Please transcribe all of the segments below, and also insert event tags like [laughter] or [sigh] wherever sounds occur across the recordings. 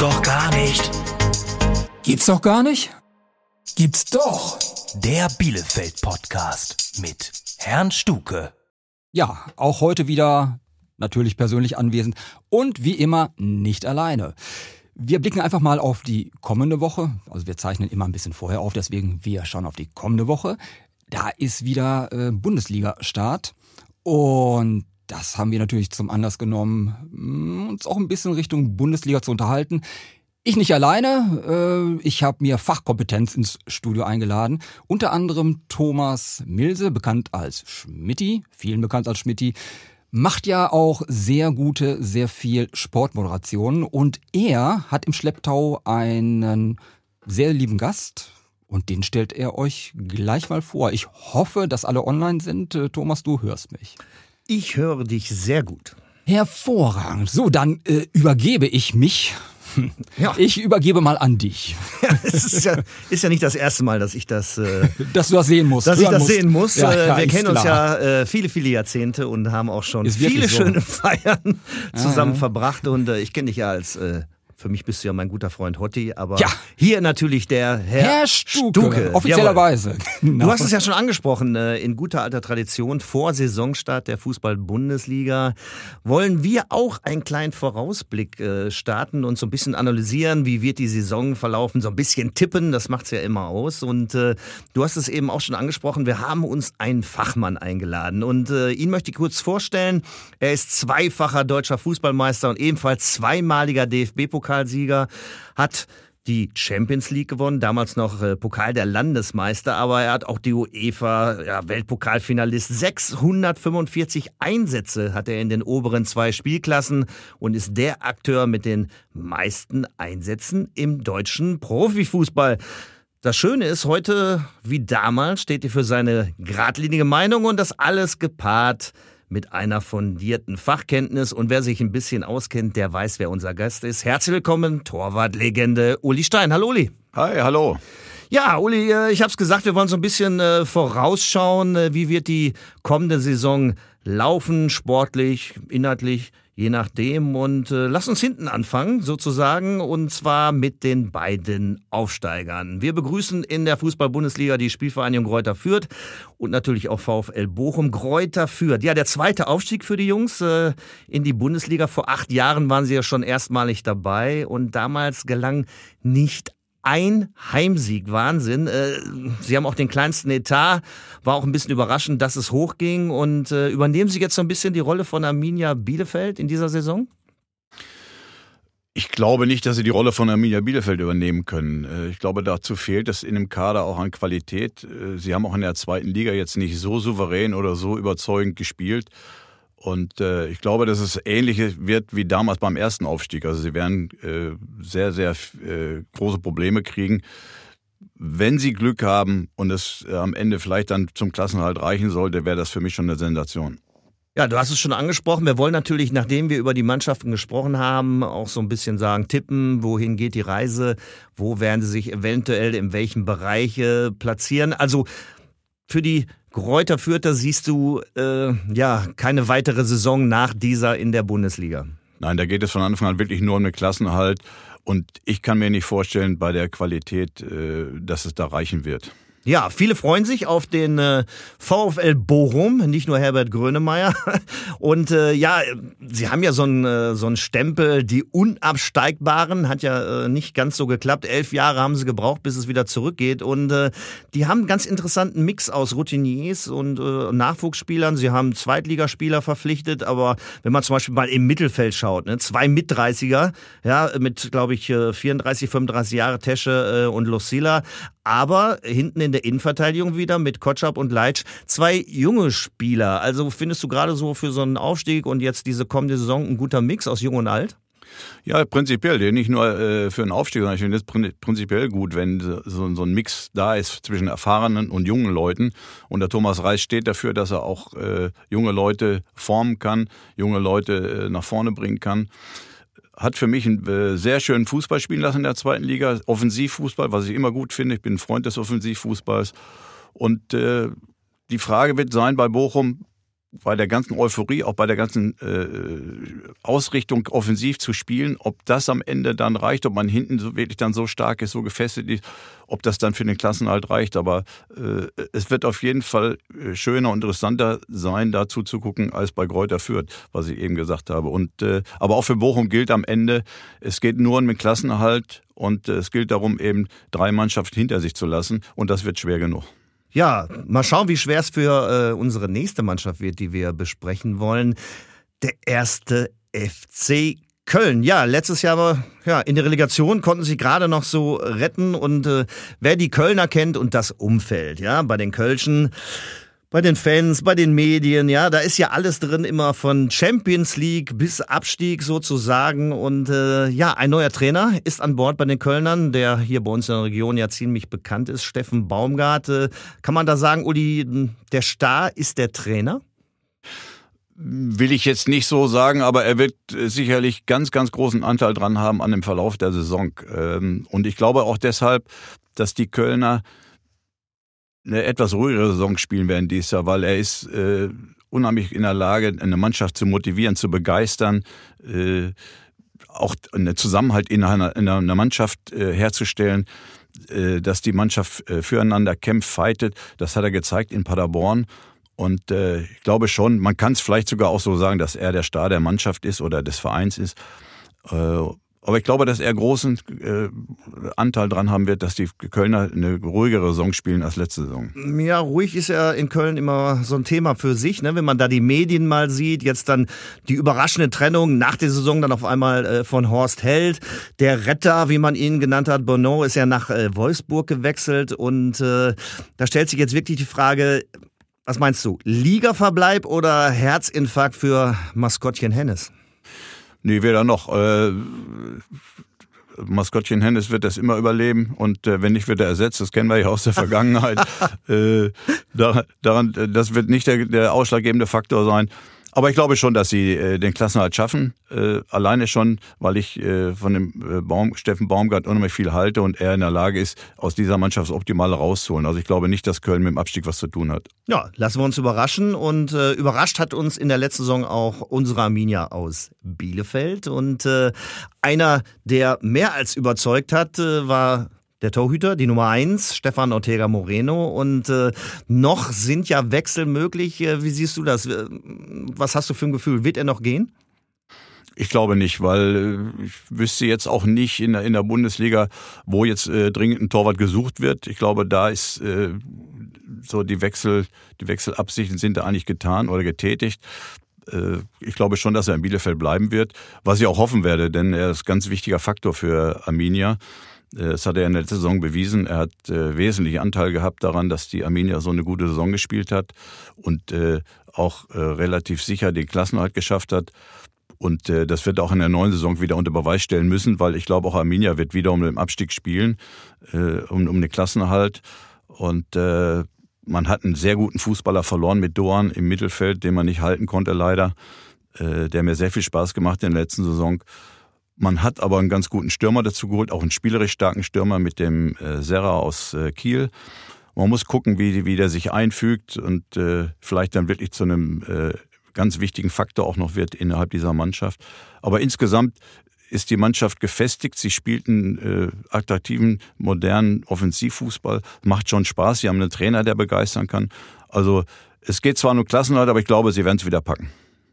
doch gar nicht. Gibt's doch gar nicht? Gibt's doch. Der Bielefeld-Podcast mit Herrn Stuke. Ja, auch heute wieder natürlich persönlich anwesend und wie immer nicht alleine. Wir blicken einfach mal auf die kommende Woche. Also wir zeichnen immer ein bisschen vorher auf, deswegen wir schauen auf die kommende Woche. Da ist wieder äh, Bundesliga-Start und das haben wir natürlich zum Anlass genommen, mm, uns auch ein bisschen Richtung Bundesliga zu unterhalten. Ich nicht alleine, äh, ich habe mir Fachkompetenz ins Studio eingeladen. Unter anderem Thomas Milse, bekannt als Schmitti, vielen bekannt als Schmitti, macht ja auch sehr gute, sehr viel Sportmoderation und er hat im Schlepptau einen sehr lieben Gast, und den stellt er euch gleich mal vor. Ich hoffe, dass alle online sind. Äh, Thomas, du hörst mich. Ich höre dich sehr gut. Hervorragend. So, dann äh, übergebe ich mich. Ja. [laughs] Ich übergebe mal an dich. [laughs] Ja, es ist ja, ist ja nicht das erste Mal, dass ich das, äh, [laughs] dass du das sehen musst. Dass ich das musst. sehen muss. Ja, äh, ja, Wir kennen uns ja äh, viele, viele Jahrzehnte und haben auch schon viele so. schöne Feiern zusammen verbracht. Und äh, ich kenne dich ja als äh, für mich bist du ja mein guter Freund Hotti, aber ja. hier natürlich der Herr, Herr Stuke. Stuke. Offiziellerweise. Genau. Du hast es ja schon angesprochen, äh, in guter alter Tradition, vor Saisonstart der Fußball-Bundesliga wollen wir auch einen kleinen Vorausblick äh, starten und so ein bisschen analysieren, wie wird die Saison verlaufen, so ein bisschen tippen, das macht's ja immer aus. Und äh, du hast es eben auch schon angesprochen, wir haben uns einen Fachmann eingeladen und äh, ihn möchte ich kurz vorstellen. Er ist zweifacher deutscher Fußballmeister und ebenfalls zweimaliger DFB-Pokal Pokalsieger, hat die Champions League gewonnen, damals noch äh, Pokal der Landesmeister, aber er hat auch die UEFA ja, Weltpokalfinalist. 645 Einsätze hat er in den oberen zwei Spielklassen und ist der Akteur mit den meisten Einsätzen im deutschen Profifußball. Das Schöne ist, heute wie damals steht er für seine geradlinige Meinung und das alles gepaart mit einer fundierten Fachkenntnis. Und wer sich ein bisschen auskennt, der weiß, wer unser Gast ist. Herzlich willkommen, Torwartlegende Uli Stein. Hallo Uli. Hi, hallo. Ja, Uli, äh, ich habe es gesagt, wir wollen so ein bisschen äh, vorausschauen. Äh, wie wird die kommende Saison laufen, sportlich, inhaltlich? Je nachdem. Und äh, lass uns hinten anfangen, sozusagen, und zwar mit den beiden Aufsteigern. Wir begrüßen in der Fußball-Bundesliga die Spielvereinigung Gräuter Fürth und natürlich auch VfL Bochum. Gräuter Fürth, ja, der zweite Aufstieg für die Jungs äh, in die Bundesliga. Vor acht Jahren waren sie ja schon erstmalig dabei und damals gelang nicht ein Heimsieg. Wahnsinn. Äh, Sie haben auch den kleinsten Etat. War auch ein bisschen überraschend, dass es hochging. Und äh, übernehmen Sie jetzt so ein bisschen die Rolle von Arminia Bielefeld in dieser Saison? Ich glaube nicht, dass sie die Rolle von Arminia Bielefeld übernehmen können. Äh, ich glaube, dazu fehlt es in dem Kader auch an Qualität. Sie haben auch in der zweiten Liga jetzt nicht so souverän oder so überzeugend gespielt. Und äh, ich glaube, dass es ähnlich wird wie damals beim ersten Aufstieg. Also sie werden äh, sehr, sehr äh, große Probleme kriegen. Wenn sie Glück haben und es äh, am Ende vielleicht dann zum Klassenhalt reichen sollte, wäre das für mich schon eine Sensation. Ja, du hast es schon angesprochen. Wir wollen natürlich, nachdem wir über die Mannschaften gesprochen haben, auch so ein bisschen sagen, tippen, wohin geht die Reise, wo werden sie sich eventuell in welchen Bereich platzieren. Also für die Gräuter Fürther siehst du äh, ja keine weitere Saison nach dieser in der Bundesliga. Nein, da geht es von Anfang an wirklich nur um den Klassenerhalt. Und ich kann mir nicht vorstellen, bei der Qualität, äh, dass es da reichen wird. Ja, viele freuen sich auf den äh, VfL Bochum, nicht nur Herbert Grönemeyer. [laughs] Und äh, ja, sie haben ja so einen äh, so einen Stempel, die Unabsteigbaren, hat ja äh, nicht ganz so geklappt. Elf Jahre haben sie gebraucht, bis es wieder zurückgeht. Und äh, die haben einen ganz interessanten Mix aus Routiniers und äh, Nachwuchsspielern. Sie haben Zweitligaspieler verpflichtet, aber wenn man zum Beispiel mal im Mittelfeld schaut, ne, zwei Mit-30er, ja, mit, glaube ich, 34, 35 Jahre Tesche äh, und Lucilla, aber hinten in der Innenverteidigung wieder mit Kotschap und Leitsch zwei junge Spieler. Also findest du gerade so für so einen Aufstieg und jetzt diese kommende Saison ein guter Mix aus Jung und Alt? Ja, prinzipiell. Nicht nur äh, für einen Aufstieg, sondern ich finde es prinzipiell gut, wenn so, so, ein Mix da ist zwischen erfahrenen und jungen Leuten. Und der Thomas Reis steht dafür, dass er auch äh, junge Leute formen kann, junge Leute äh, nach vorne bringen kann hat für mich einen äh, sehr schönen Fußball spielen lassen in der zweiten Liga. Offensivfußball, was ich immer gut finde. Ich bin ein Freund des Offensivfußballs. Und äh, die Frage wird sein bei Bochum, bei der ganzen Euphorie, auch bei der ganzen äh, Ausrichtung offensiv zu spielen, ob das am Ende dann reicht, ob man hinten so wirklich dann so stark ist, so gefestigt ist, ob das dann für den Klassenhalt reicht. Aber äh, es wird auf jeden Fall äh, schöner und interessanter sein, dazu zu gucken, als bei Kräuter Fürth, was ich eben gesagt habe. Und äh, aber auch für Bochum gilt am Ende, es geht nur um den Klassenhalt und äh, es gilt darum, eben drei Mannschaften hinter sich zu lassen. Und das wird schwer genug. Ja, mal schauen, wie schwer es für äh, unsere nächste Mannschaft wird, die wir besprechen wollen. Der erste FC Köln. Ja, letztes Jahr ja, in der Relegation konnten sie gerade noch so retten und äh, wer die Kölner kennt und das Umfeld, ja, bei den Kölschen bei den Fans, bei den Medien, ja, da ist ja alles drin, immer von Champions League bis Abstieg sozusagen. Und äh, ja, ein neuer Trainer ist an Bord bei den Kölnern, der hier bei uns in der Region ja ziemlich bekannt ist, Steffen Baumgart. Äh, kann man da sagen, Uli, der Star ist der Trainer? Will ich jetzt nicht so sagen, aber er wird sicherlich ganz, ganz großen Anteil dran haben an dem Verlauf der Saison. Ähm, und ich glaube auch deshalb, dass die Kölner eine etwas ruhigere Saison spielen werden dieses Jahr, weil er ist äh, unheimlich in der Lage, eine Mannschaft zu motivieren, zu begeistern, äh, auch einen Zusammenhalt in einer, in einer Mannschaft äh, herzustellen, äh, dass die Mannschaft äh, füreinander kämpft, fightet. Das hat er gezeigt in Paderborn. Und äh, ich glaube schon, man kann es vielleicht sogar auch so sagen, dass er der Star der Mannschaft ist oder des Vereins ist. Äh, aber ich glaube, dass er großen äh, Anteil dran haben wird, dass die Kölner eine ruhigere Saison spielen als letzte Saison. Ja, ruhig ist ja in Köln immer so ein Thema für sich, ne? wenn man da die Medien mal sieht. Jetzt dann die überraschende Trennung nach der Saison dann auf einmal äh, von Horst Held. Der Retter, wie man ihn genannt hat, Bono, ist ja nach äh, Wolfsburg gewechselt. Und äh, da stellt sich jetzt wirklich die Frage, was meinst du, Ligaverbleib oder Herzinfarkt für Maskottchen Hennes? Nee, weder noch. Äh, Maskottchen Hennes wird das immer überleben und äh, wenn nicht, wird er ersetzt. Das kennen wir ja aus der Vergangenheit. [laughs] äh, daran, das wird nicht der, der ausschlaggebende Faktor sein. Aber ich glaube schon, dass sie äh, den Klassenhalt schaffen. Äh, alleine schon, weil ich äh, von dem äh, Baum, Steffen Baumgart unheimlich viel halte und er in der Lage ist, aus dieser Mannschaft das Optimale rauszuholen. Also ich glaube nicht, dass Köln mit dem Abstieg was zu tun hat. Ja, lassen wir uns überraschen. Und äh, überrascht hat uns in der letzten Saison auch unsere Arminia aus Bielefeld. Und äh, einer, der mehr als überzeugt hat, war der Torhüter, die Nummer eins, Stefan Ortega Moreno. Und äh, noch sind ja Wechsel möglich. Äh, wie siehst du das? Äh, was hast du für ein Gefühl? Wird er noch gehen? Ich glaube nicht, weil äh, ich wüsste jetzt auch nicht in der, in der Bundesliga, wo jetzt äh, dringend ein Torwart gesucht wird. Ich glaube, da ist äh, so die Wechsel, die Wechselabsichten sind da eigentlich getan oder getätigt. Äh, ich glaube schon, dass er in Bielefeld bleiben wird, was ich auch hoffen werde, denn er ist ein ganz wichtiger Faktor für Arminia. Äh, das hat er in der Saison bewiesen. Er hat äh, wesentlichen Anteil gehabt daran, dass die Arminia so eine gute Saison gespielt hat und äh, auch äh, relativ sicher den Klassenhalt geschafft hat. Und äh, das wird auch in der neuen Saison wieder unter Beweis stellen müssen, weil ich glaube, auch Arminia wird wieder um den Abstieg spielen, äh, um, um den Klassenerhalt. Und äh, man hat einen sehr guten Fußballer verloren mit Doan im Mittelfeld, den man nicht halten konnte leider. Äh, der mir sehr viel Spaß gemacht in der letzten Saison. Man hat aber einen ganz guten Stürmer dazu geholt, auch einen spielerisch starken Stürmer mit dem äh, Serra aus äh, Kiel. Man muss gucken, wie, wie der sich einfügt und äh, vielleicht dann wirklich zu einem äh, ganz wichtigen Faktor auch noch wird innerhalb dieser Mannschaft. Aber insgesamt ist die Mannschaft gefestigt. Sie spielt einen äh, attraktiven, modernen Offensivfußball. Macht schon Spaß. Sie haben einen Trainer, der begeistern kann. Also es geht zwar nur Klassenhalt, aber ich glaube, sie werden es wieder packen.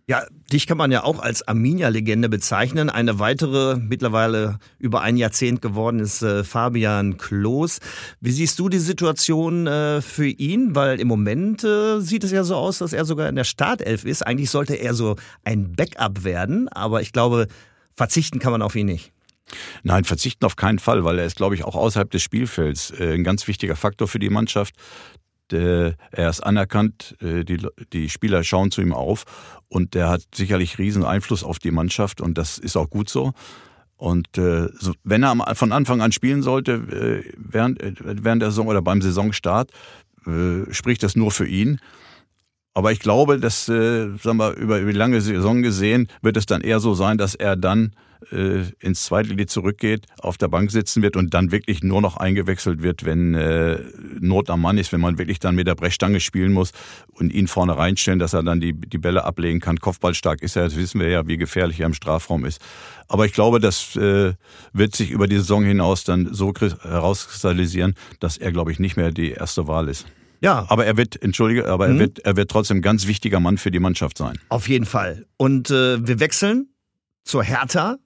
Ja, dich kann man ja auch als Arminia-Legende bezeichnen. Eine weitere, mittlerweile über ein Jahrzehnt geworden, ist äh, Fabian Klos. Wie siehst du die Situation äh, für ihn? Weil im Moment äh, sieht es ja so aus, dass er sogar in der Startelf ist. Eigentlich sollte er so ein Backup werden, aber ich glaube, verzichten kann man auf ihn nicht. Nein, verzichten auf keinen Fall, weil er ist, glaube ich, auch außerhalb des Spielfelds ein ganz wichtiger Faktor für die Mannschaft. Er ist anerkannt, äh, die, die Spieler schauen zu ihm auf und der hat sicherlich riesen Einfluss auf die Mannschaft und das ist auch gut so. Und äh, wenn er von Anfang an spielen sollte, äh, während, während der Saison oder beim Saisonstart, äh, spricht das nur für ihn. Aber ich glaube, dass, äh, sagen wir, über, über die lange Saison gesehen, wird es dann eher so sein, dass er dann äh, ins zweite Lied zurückgeht, auf der Bank sitzen wird und dann wirklich nur noch eingewechselt wird, wenn äh, Not am Mann ist, wenn man wirklich dann mit der Brechstange spielen muss und ihn vorne reinstellen, dass er dann die, die Bälle ablegen kann. Kopfballstark ist er, das wissen wir ja, wie gefährlich er im Strafraum ist. Aber ich glaube, das äh, wird sich über die Saison hinaus dann so herauskristallisieren, dass er, glaube ich, nicht mehr die erste Wahl ist. Ja. Aber er wird, entschuldige, aber Mhm. er wird, er wird trotzdem ein ganz wichtiger Mann für die Mannschaft sein. Auf jeden Fall. Und äh, wir wechseln zur Hertha.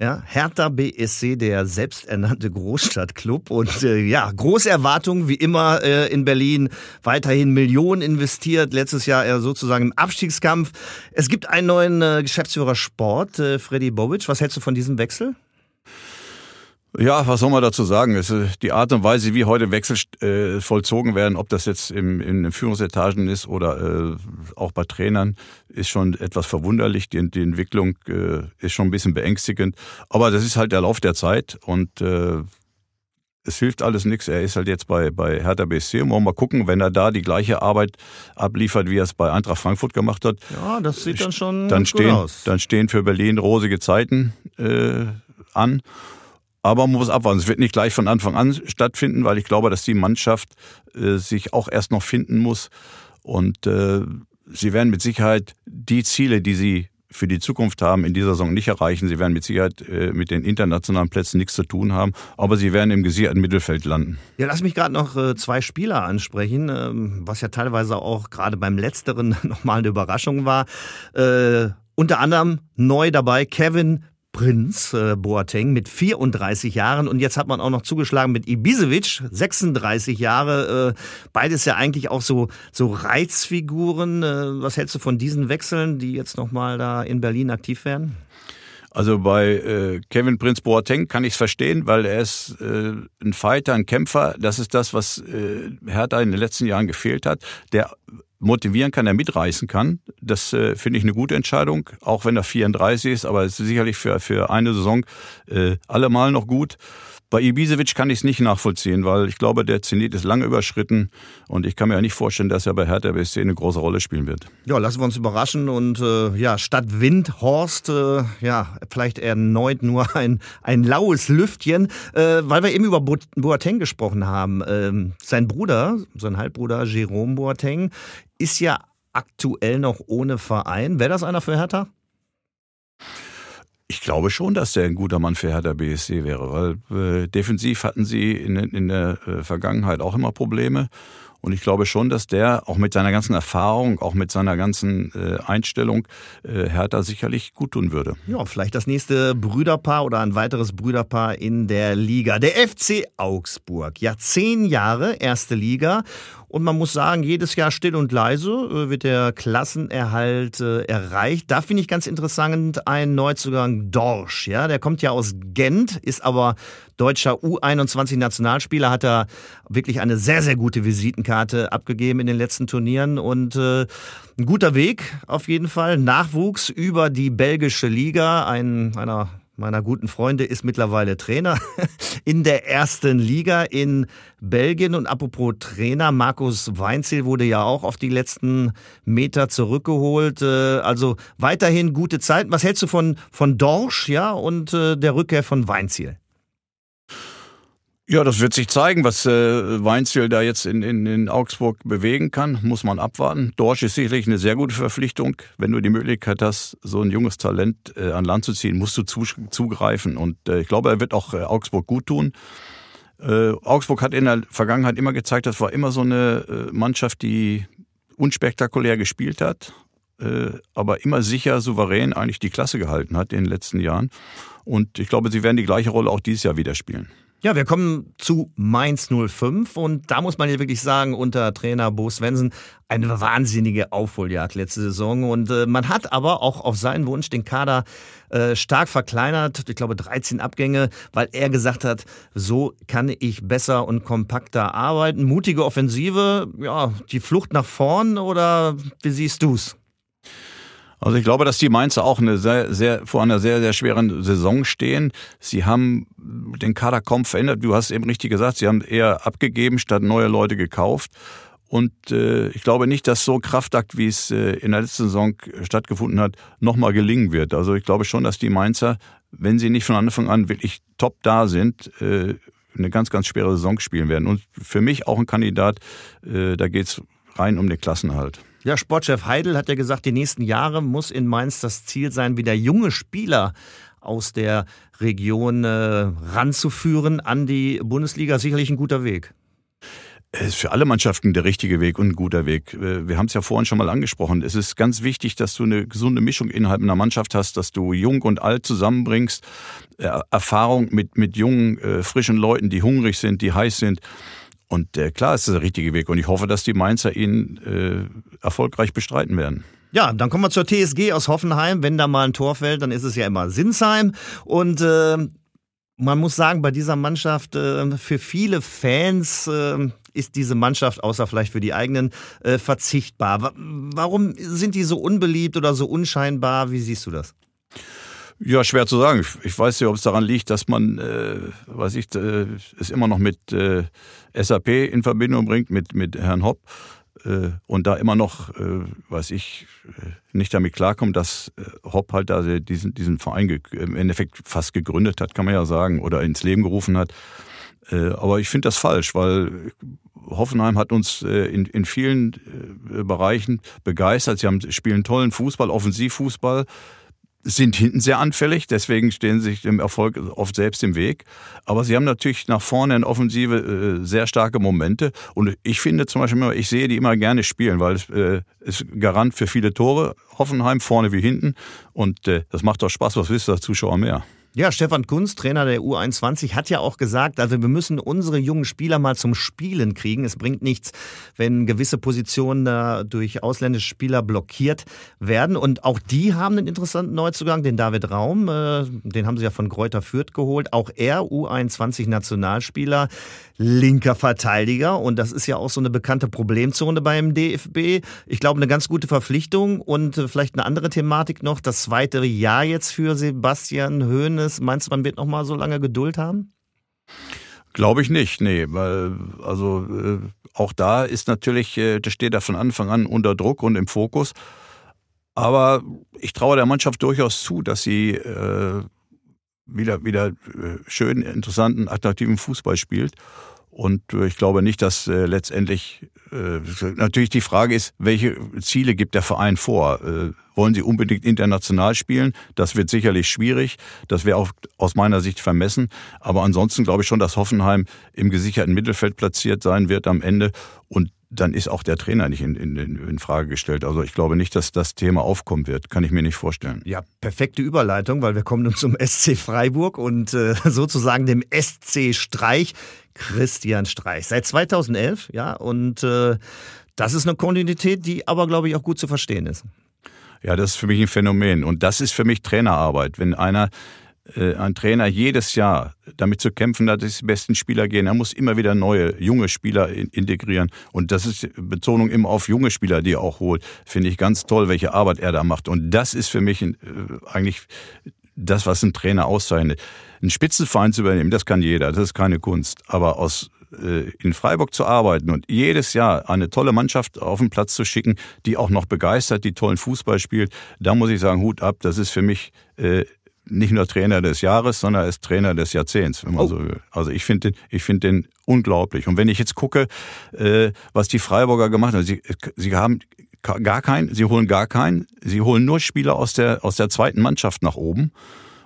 Ja, Hertha BSC, der selbsternannte Großstadtclub. Und äh, ja, große Erwartungen, wie immer äh, in Berlin. Weiterhin Millionen investiert. Letztes Jahr eher sozusagen im Abstiegskampf. Es gibt einen neuen äh, Geschäftsführer Sport, äh, Freddy Bobic. Was hältst du von diesem Wechsel? Ja, was soll man dazu sagen? Es, die Art und Weise, wie heute Wechsel äh, vollzogen werden, ob das jetzt im, in den Führungsetagen ist oder äh, auch bei Trainern, ist schon etwas verwunderlich. Die, die Entwicklung äh, ist schon ein bisschen beängstigend. Aber das ist halt der Lauf der Zeit und äh, es hilft alles nichts. Er ist halt jetzt bei, bei Hertha BSC und wollen wir mal gucken, wenn er da die gleiche Arbeit abliefert, wie er es bei Eintracht Frankfurt gemacht hat. Ja, das sieht dann schon Dann stehen, aus. dann stehen für Berlin rosige Zeiten äh, an. Aber man muss abwarten. Es wird nicht gleich von Anfang an stattfinden, weil ich glaube, dass die Mannschaft äh, sich auch erst noch finden muss. Und äh, sie werden mit Sicherheit die Ziele, die sie für die Zukunft haben, in dieser Saison nicht erreichen. Sie werden mit Sicherheit äh, mit den internationalen Plätzen nichts zu tun haben, aber sie werden im gesicherten Mittelfeld landen. Ja, lass mich gerade noch äh, zwei Spieler ansprechen, ähm, was ja teilweise auch gerade beim letzteren [laughs] nochmal eine Überraschung war. Äh, unter anderem neu dabei Kevin Prinz äh, Boateng mit 34 Jahren und jetzt hat man auch noch zugeschlagen mit Ibisevic, 36 Jahre. Äh, beides ja eigentlich auch so so Reizfiguren. Äh, was hältst du von diesen Wechseln, die jetzt nochmal da in Berlin aktiv werden? Also bei äh, Kevin Prince Boateng kann ich es verstehen, weil er ist äh, ein Fighter, ein Kämpfer. Das ist das, was äh, Hertha in den letzten Jahren gefehlt hat. Der motivieren kann, der mitreißen kann. Das äh, finde ich eine gute Entscheidung, auch wenn er 34 ist, aber es ist sicherlich für, für eine Saison äh, allemal noch gut. Bei Ibisevic kann ich es nicht nachvollziehen, weil ich glaube, der Zenit ist lange überschritten und ich kann mir ja nicht vorstellen, dass er bei Hertha BSC eine große Rolle spielen wird. Ja, lassen wir uns überraschen und äh, ja, statt Wind, Horst, äh, ja, vielleicht erneut nur ein, ein laues Lüftchen, äh, weil wir eben über Bo Boateng gesprochen haben. Ähm, sein Bruder, sein Halbbruder Jerome Boateng, ist ja aktuell noch ohne Verein. Wäre das einer für Hertha? Ich glaube schon, dass der ein guter Mann für Hertha BSC wäre, weil äh, defensiv hatten sie in, in der äh, Vergangenheit auch immer Probleme. Und ich glaube schon, dass der auch mit seiner ganzen Erfahrung, auch mit seiner ganzen äh, Einstellung äh, Hertha sicherlich gut tun würde. Ja, vielleicht das nächste Brüderpaar oder ein weiteres Brüderpaar in der Liga. Der FC Augsburg. Ja, zehn Jahre erste Liga. Und man muss sagen, jedes Jahr still und leise äh, wird der Klassenerhalt äh, erreicht. Da finde ich ganz interessant ein Neuzugang Dorsch. Ja, der kommt ja aus Gent, ist aber deutscher U21-Nationalspieler, hat er wirklich eine sehr, sehr gute Visitenkarte abgegeben in den letzten Turnieren und äh, ein guter Weg auf jeden Fall. Nachwuchs über die belgische Liga, ein, einer meiner guten Freunde ist mittlerweile Trainer [laughs] in der ersten Liga in Belgien. Und apropos Trainer, Markus Weinziel wurde ja auch auf die letzten Meter zurückgeholt. Also weiterhin gute Zeit. Was hältst du von, von Dorsch ja, und der Rückkehr von Weinziel? Ja, das wird sich zeigen, was äh, Weinziel da jetzt in, in, in Augsburg bewegen kann. Muss man abwarten. Dorsch ist sicherlich eine sehr gute Verpflichtung. Wenn du die Möglichkeit hast, so ein junges Talent äh, an Land zu ziehen, musst du zu, zugreifen. Und äh, ich glaube, er wird auch äh, Augsburg gut tun. Äh, Augsburg hat in der Vergangenheit immer gezeigt, das war immer so eine äh, Mannschaft, die unspektakulär gespielt hat, äh, aber immer sicher, souverän eigentlich die Klasse gehalten hat in den letzten Jahren. Und ich glaube, sie werden die gleiche Rolle auch dieses Jahr wieder spielen. Ja, wir kommen zu Mainz 05 und da muss man ja wirklich sagen, unter Trainer Bo Svensson eine wahnsinnige Aufholjagd letzte Saison und äh, man hat aber auch auf seinen Wunsch den Kader äh, stark verkleinert, ich glaube 13 Abgänge, weil er gesagt hat, so kann ich besser und kompakter arbeiten. Mutige Offensive, ja, die Flucht nach vorn oder wie siehst du's? Also ich glaube, dass die Mainzer auch eine sehr, sehr, vor einer sehr, sehr schweren Saison stehen. Sie haben den Kader kaum verändert. Du hast eben richtig gesagt, sie haben eher abgegeben, statt neue Leute gekauft. Und äh, ich glaube nicht, dass so ein Kraftakt, wie es äh, in der letzten Saison stattgefunden hat, nochmal gelingen wird. Also ich glaube schon, dass die Mainzer, wenn sie nicht von Anfang an wirklich top da sind, äh, eine ganz, ganz schwere Saison spielen werden. Und für mich auch ein Kandidat, äh, da geht's rein um den Klassenhalt. Ja, Sportchef Heidel hat ja gesagt, die nächsten Jahre muss in Mainz das Ziel sein, wieder junge Spieler aus der Region äh, ranzuführen an die Bundesliga. Sicherlich ein guter Weg. Es ist für alle Mannschaften der richtige Weg und ein guter Weg. Äh, wir haben es ja vorhin schon mal angesprochen. Es ist ganz wichtig, dass du eine gesunde Mischung innerhalb einer Mannschaft hast, dass du jung und alt zusammenbringst, äh, Erfahrung mit, mit jungen, äh, frischen Leuten, die hungrig sind, die heiß sind. Und äh, klar ist das der richtige Weg. Und ich hoffe, dass die Mainzer ihn äh, erfolgreich bestreiten werden. Ja, dann kommen wir zur TSG aus Hoffenheim. Wenn da mal ein Tor fällt, dann ist es ja immer Sinsheim. Und äh, man muss sagen, bei dieser Mannschaft, äh, für viele Fans äh, ist diese Mannschaft, außer vielleicht für die eigenen, äh, verzichtbar. Warum sind die so unbeliebt oder so unscheinbar? Wie siehst du das? Ja, schwer zu sagen. Ich weiß nicht, ob es daran liegt, dass man, äh, weiß ich, äh, es immer noch mit äh, SAP in Verbindung bringt, mit, mit Herrn Hopp. Äh, und da immer noch, äh, weiß ich, äh, nicht damit klarkommt, dass Hopp halt da diesen, diesen Verein im Endeffekt fast gegründet hat, kann man ja sagen, oder ins Leben gerufen hat. Aber ich finde das falsch, weil Hoffenheim hat uns in, in vielen Bereichen begeistert. Sie haben, spielen tollen Fußball, Offensivfußball, sind hinten sehr anfällig, deswegen stehen sie sich dem Erfolg oft selbst im Weg. Aber sie haben natürlich nach vorne in Offensive sehr starke Momente. Und ich finde zum Beispiel immer, ich sehe die immer gerne spielen, weil es ist Garant für viele Tore. Hoffenheim vorne wie hinten. Und das macht doch Spaß. Was wisst ihr, Zuschauer mehr? Ja, Stefan Kunz, Trainer der U21, hat ja auch gesagt, also wir müssen unsere jungen Spieler mal zum Spielen kriegen. Es bringt nichts, wenn gewisse Positionen da durch ausländische Spieler blockiert werden. Und auch die haben einen interessanten Neuzugang, den David Raum. Äh, den haben sie ja von Kräuter Fürth geholt. Auch er, U21-Nationalspieler, linker Verteidiger. Und das ist ja auch so eine bekannte Problemzone beim DFB. Ich glaube, eine ganz gute Verpflichtung und äh, vielleicht eine andere Thematik noch. Das zweite Jahr jetzt für Sebastian Höhne ist, meinst du, man wird noch mal so lange Geduld haben? Glaube ich nicht, nee, weil also äh, auch da ist natürlich, äh, das steht da von Anfang an unter Druck und im Fokus. Aber ich traue der Mannschaft durchaus zu, dass sie äh, wieder wieder äh, schön, interessanten, attraktiven Fußball spielt. Und äh, ich glaube nicht, dass äh, letztendlich natürlich die Frage ist, welche Ziele gibt der Verein vor? Äh, wollen sie unbedingt international spielen? Das wird sicherlich schwierig. Das wäre auch aus meiner Sicht vermessen. Aber ansonsten glaube ich schon, dass Hoffenheim im gesicherten Mittelfeld platziert sein wird am Ende. Und dann ist auch der Trainer nicht in, in, in Frage gestellt. Also ich glaube nicht, dass das Thema aufkommen wird. Kann ich mir nicht vorstellen. Ja, perfekte Überleitung, weil wir kommen nun zum [laughs] SC Freiburg und äh, [laughs] sozusagen dem SC Streich. Christian Streich. Seit 2011, ja, und äh, das ist eine Kontinuität, die aber, glaube ich, auch gut zu verstehen ist. Ja, das ist für mich ein Phänomen. Und das ist für mich Trainerarbeit. Wenn einer, ein Trainer jedes Jahr damit zu kämpfen hat, dass die besten Spieler gehen, er muss immer wieder neue, junge Spieler in, integrieren. Und das ist Betonung immer auf junge Spieler, die er auch holt. Finde ich ganz toll, welche Arbeit er da macht. Und das ist für mich äh, eigentlich das, was ein Trainer auszeichnet. Ein Spitzenverein zu übernehmen, das kann jeder, das ist keine Kunst. Aber aus äh, in Freiburg zu arbeiten und jedes Jahr eine tolle Mannschaft auf den Platz zu schicken, die auch noch begeistert, die tollen Fußball spielt, da muss ich sagen, Hut ab, das ist für mich äh, nicht nur Trainer des Jahres, sondern er ist Trainer des Jahrzehnts, wenn man oh. so will. Also ich finde den, ich finde den unglaublich. Und wenn ich jetzt gucke, äh, was die Freiburger gemacht haben, sie, sie haben gar keinen, sie holen gar keinen, sie holen nur Spieler aus der aus der zweiten Mannschaft nach oben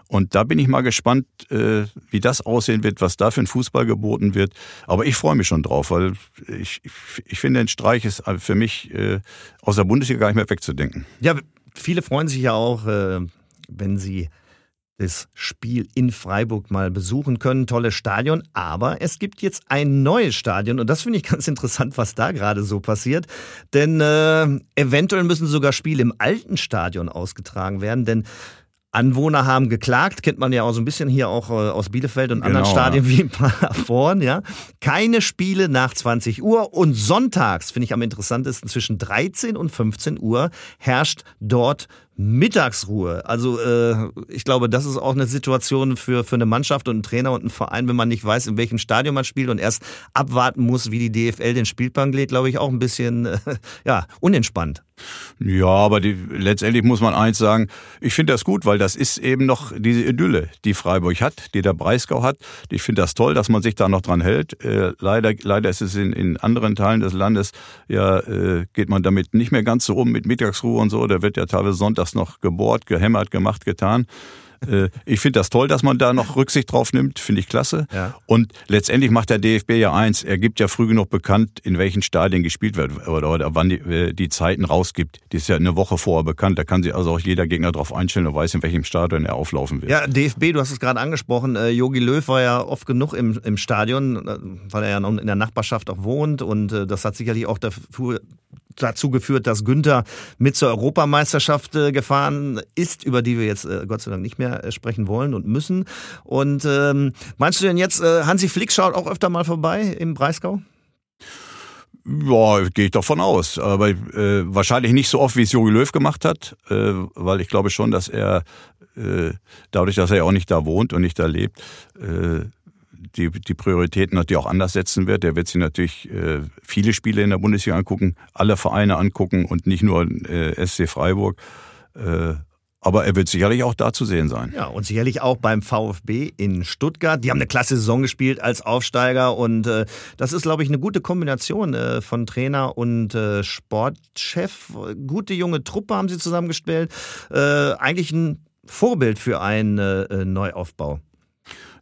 und da bin ich mal gespannt, äh, wie das aussehen wird, was da für ein Fußball geboten wird. Aber ich freue mich schon drauf, weil ich, ich finde, ein Streich ist für mich äh, aus der Bundesliga gar nicht mehr wegzudenken. Ja, viele freuen sich ja auch, äh, wenn sie das Spiel in Freiburg mal besuchen können. Tolles Stadion. Aber es gibt jetzt ein neues Stadion und das finde ich [laughs] ganz interessant, was da gerade so passiert. Denn äh, eventuell müssen sogar Spiele im alten Stadion ausgetragen werden. Denn Anwohner haben geklagt, kennt man ja auch so ein bisschen hier auch äh, aus Bielefeld und genau, anderen Stadien ja. wie Paderborn, ja. Keine Spiele nach 20 Uhr und sonntags, finde ich am interessantesten, zwischen 13 und 15 Uhr herrscht dort Mittagsruhe. Also äh, ich glaube, das ist auch eine Situation für, für eine Mannschaft und einen Trainer und einen Verein, wenn man nicht weiß, in welchem Stadion man spielt und erst abwarten muss, wie die DFL den Spielplan lädt, glaube ich, auch ein bisschen äh, [laughs] ja, unentspannt. Ja, aber die, letztendlich muss man eins sagen, ich finde das gut, weil das ist eben noch diese Idylle, die Freiburg hat, die der Breisgau hat. Ich finde das toll, dass man sich da noch dran hält. Äh, leider, leider ist es in, in anderen Teilen des Landes, ja, äh, geht man damit nicht mehr ganz so um mit Mittagsruhe und so. Da wird ja teilweise sonntags noch gebohrt, gehämmert, gemacht, getan. Äh, ich finde das toll, dass man da noch Rücksicht drauf nimmt, finde ich klasse. Ja. Und letztendlich macht der DFB ja eins, er gibt ja früh genug bekannt, in welchen Stadien gespielt wird oder, oder wann die, äh, die Zeiten rausgibt. Die ist ja eine Woche vorher bekannt, da kann sich also auch jeder Gegner drauf einstellen und weiß, in welchem Stadion er auflaufen wird. Ja, DFB, du hast es gerade angesprochen, Yogi äh, Löw war ja oft genug im, im Stadion, weil er ja in der Nachbarschaft auch wohnt und das hat sicherlich auch dafür dazu geführt, dass Günther mit zur Europameisterschaft äh, gefahren ist, über die wir jetzt äh, Gott sei Dank nicht mehr äh, sprechen wollen und müssen. Und ähm, meinst du denn jetzt, Hansi Flick schaut auch öfter mal vorbei im Breisgau? Ja, gehe ich davon aus. Aber äh, wahrscheinlich nicht so oft, wie es Jogi Löw gemacht hat, äh, weil ich glaube schon, dass er äh, dadurch, dass er auch nicht da wohnt und nicht da lebt, äh, die, die Prioritäten natürlich auch anders setzen wird. Der wird sich natürlich äh, viele Spiele in der Bundesliga angucken, alle Vereine angucken und nicht nur äh, SC Freiburg. Äh, aber er wird sicherlich auch da zu sehen sein. Ja, und sicherlich auch beim VfB in Stuttgart. Die haben eine klasse Saison gespielt als Aufsteiger und äh, das ist, glaube ich, eine gute Kombination äh, von Trainer und äh, Sportchef. Gute junge Truppe haben sie zusammengestellt. Äh, eigentlich ein Vorbild für einen äh, Neuaufbau.